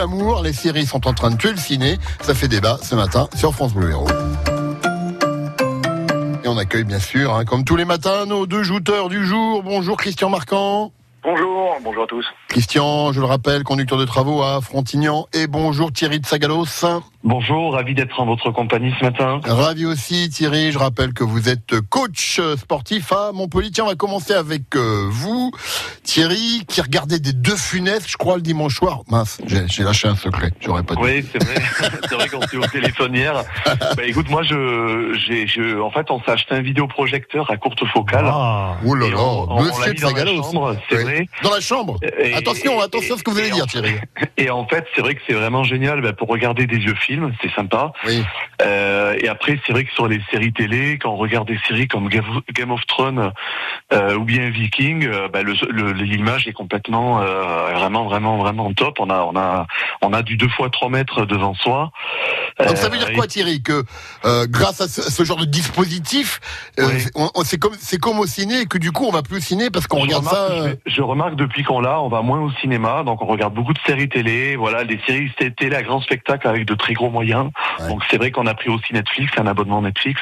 l'amour. Les séries sont en train de tuer le ciné. Ça fait débat ce matin sur France Bleu Héros. Et on accueille bien sûr, hein, comme tous les matins, nos deux jouteurs du jour. Bonjour Christian Marquand. Bonjour, bonjour à tous. Christian, je le rappelle, conducteur de travaux à Frontignan. Et bonjour Thierry de Sagalos. Bonjour, ravi d'être en votre compagnie ce matin. Ravi aussi Thierry, je rappelle que vous êtes coach sportif à Montpellier. Tiens, on va commencer avec euh, vous, Thierry, qui regardait des deux funestes, je crois, le dimanche soir. Mince, j'ai lâché un secret, j'aurais pas dit. Oui, c'est vrai, c'est vrai qu'on s'est au téléphone hier. bah, écoute, moi, je, j'ai, je, en fait, on s'est acheté un vidéoprojecteur à courte focale. Ah, oh là là, monsieur de Sagalos. C'est vrai. Dans la chambre Attention, attention à ce que vous allez dire, Thierry. Et en fait, c'est vrai que c'est vraiment génial bah, pour regarder des vieux films c'est sympa. Oui. Euh, et après, c'est vrai que sur les séries télé, quand on regarde des séries comme Game of Thrones euh, ou bien Viking, euh, bah, l'image est complètement vraiment, vraiment, vraiment top. On a, on a, on a du deux fois 3 mètres devant soi. Donc ça veut dire quoi, Thierry Que grâce à ce, genre de dispositif, c'est comme, c'est comme au ciné, que du coup, on va plus au ciné parce qu'on regarde ça. Je, remarque depuis qu'on l'a, on va moins au cinéma, donc on regarde beaucoup de séries télé. Voilà, des séries télé à grand spectacle avec de très gros moyens. Donc c'est vrai qu'on a pris aussi Netflix, un abonnement Netflix.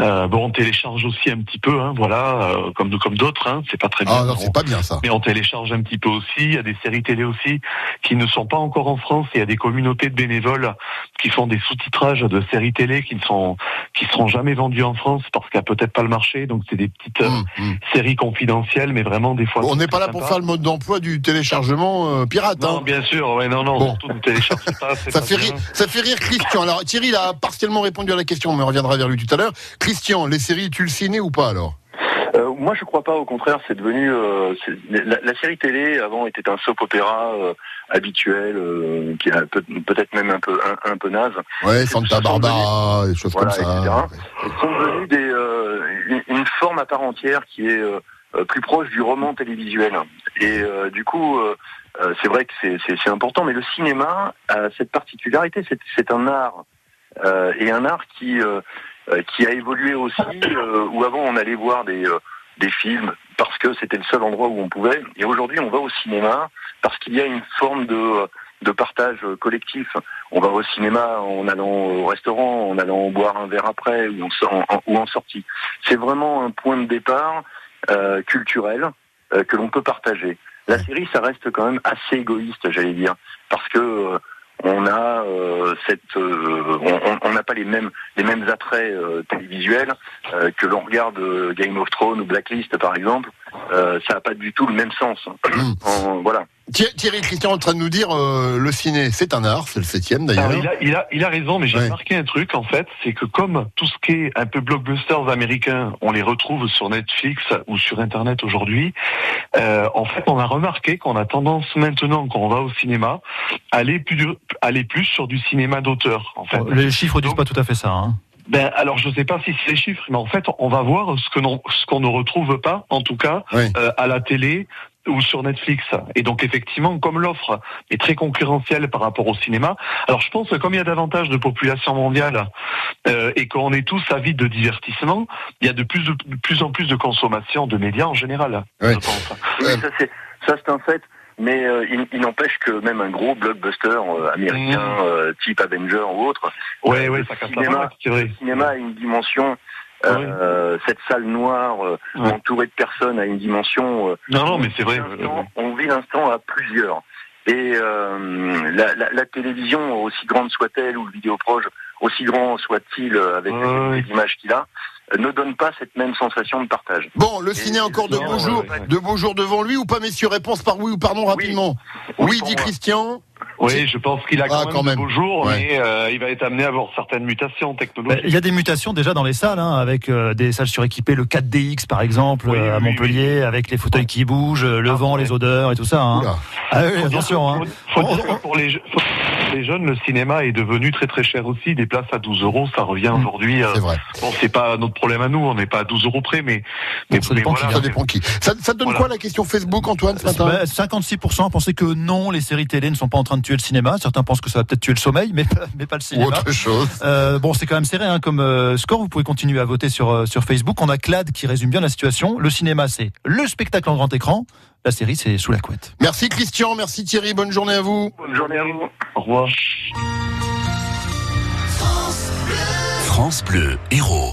Euh, bon, on télécharge aussi un petit peu, hein, voilà, euh, comme comme d'autres. Hein, c'est pas très ah, bien. c'est pas bien ça. Mais on télécharge un petit peu aussi. Il y a des séries télé aussi qui ne sont pas encore en France. Il y a des communautés de bénévoles qui font des sous-titrages de séries télé qui ne sont qui seront jamais vendues en France parce qu'il n'y a peut-être pas le marché. Donc c'est des petites euh, hum, hum. séries confidentielles, mais vraiment des fois. on n'est pas là pour faire le mode d'emploi du téléchargement pirate. Non, hein. bien sûr. Ouais, non, non. Surtout ne télécharge pas. ça fait rire, ça fait rire Christian. Alors Thierry il a partiellement répondu à la question, mais on reviendra vers lui tout à l'heure. Christian, les séries, tu le ciné ou pas alors? Euh, moi, je crois pas. Au contraire, c'est devenu euh, la, série télé avant était un soap opéra euh, habituel, qui a peut-être même un peu un, peu naze. Ouais, Santa Barbara, des choses comme ça. Ils sont devenus des, une, forme à part entière qui est plus proche du roman télévisuel. Et du coup, c'est vrai que c'est important. Mais le cinéma a cette particularité. C'est un art euh, et un art qui euh, euh, qui a évolué aussi, où avant on allait voir des des films parce que c'était le seul endroit où on pouvait. Et aujourd'hui, on va au cinéma parce qu'il y a une forme de de partage collectif. On va au cinéma en allant au restaurant, en allant boire un verre après ou en, ou en sortie. C'est vraiment un point de départ euh, culturel que l'on peut partager. La série, ça reste quand même assez égoïste, j'allais dire, parce que on a euh, cette, euh, on n'a pas les mêmes les mêmes euh, télévisuels que l'on regarde Game of Thrones ou Blacklist par exemple. Ça n'a pas du tout le même sens. Mmh. voilà. Thierry Christian est en train de nous dire euh, le ciné, c'est un art, c'est le septième d'ailleurs. Il a, il, a, il a raison, mais j'ai remarqué un truc en fait, c'est que comme tout ce qui est un peu blockbusters américains, on les retrouve sur Netflix ou sur Internet aujourd'hui. Euh, en fait, on a remarqué qu'on a tendance maintenant, quand on va au cinéma, à aller plus, aller plus sur du cinéma d'auteur. En fait. Les chiffres disent pas tout à fait ça. Hein. Ben alors je sais pas si c'est les chiffres, mais en fait on va voir ce que ce qu'on ne retrouve pas, en tout cas euh, à la télé ou sur Netflix. Et donc effectivement, comme l'offre est très concurrentielle par rapport au cinéma, alors je pense que comme il y a davantage de population mondiale euh, et qu'on est tous avides de divertissement, il y a de plus, de, plus en plus de consommation de médias en général. Oui. ça c'est ça c'est un fait. Mais euh, il, n'empêche que même un gros blockbuster euh, américain mmh. type Avenger ou autre, ouais, ouais, ça le, cinéma, le cinéma a une dimension euh, cette salle noire euh, entourée de personnes a une dimension. Euh, non, non, mais c'est vrai. On vit l'instant à plusieurs. Et la, la, la, télévision, aussi grande soit-elle, ou le vidéoproche, aussi grand soit-il avec les images qu'il a, ne donne pas cette même sensation de partage. Bon, le ciné encore de beaux jours, de beaux jours devant lui ou pas, messieurs? Réponse par oui ou par non rapidement. Oui, dit Christian. Oui, je pense qu'il a quand, ah, même, de beaux jours, mais euh, il va être amené à avoir certaines mutations technologiques. Il y a des mutations déjà dans les salles, hein, avec euh, des salles suréquipées, le 4DX par exemple, euh, à Montpellier, avec les fauteuils qui bougent, le ah, vent, les odeurs et tout ça. Hein. Ah oui, attention. Hein. pour les, les jeunes, le cinéma est devenu très très cher aussi. Des places à 12 euros, ça revient mmh. aujourd'hui. C'est vrai. Bon, c'est pas notre problème à nous, on n'est pas à 12 euros près, mais, mais, ça, dépend qui, ça, dépend qui, ça, ça donne quoi la question Facebook, Antoine, ce matin 56% pensaient que non, les séries télé ne sont pas en train de tuer le cinéma. Certains pensent que ça va peut-être tuer le sommeil, mais, mais pas le cinéma. autre chose. Euh, bon, c'est quand même serré hein, comme euh, score. Vous pouvez continuer à voter sur, euh, sur Facebook. On a Clad qui résume bien la situation. Le cinéma, c'est le spectacle en grand écran La série, c'est Sous la couette. Merci Christian, merci Thierry, bonne journée à vous. Bonne journée à vous. Au revoir. France Bleu, Héros.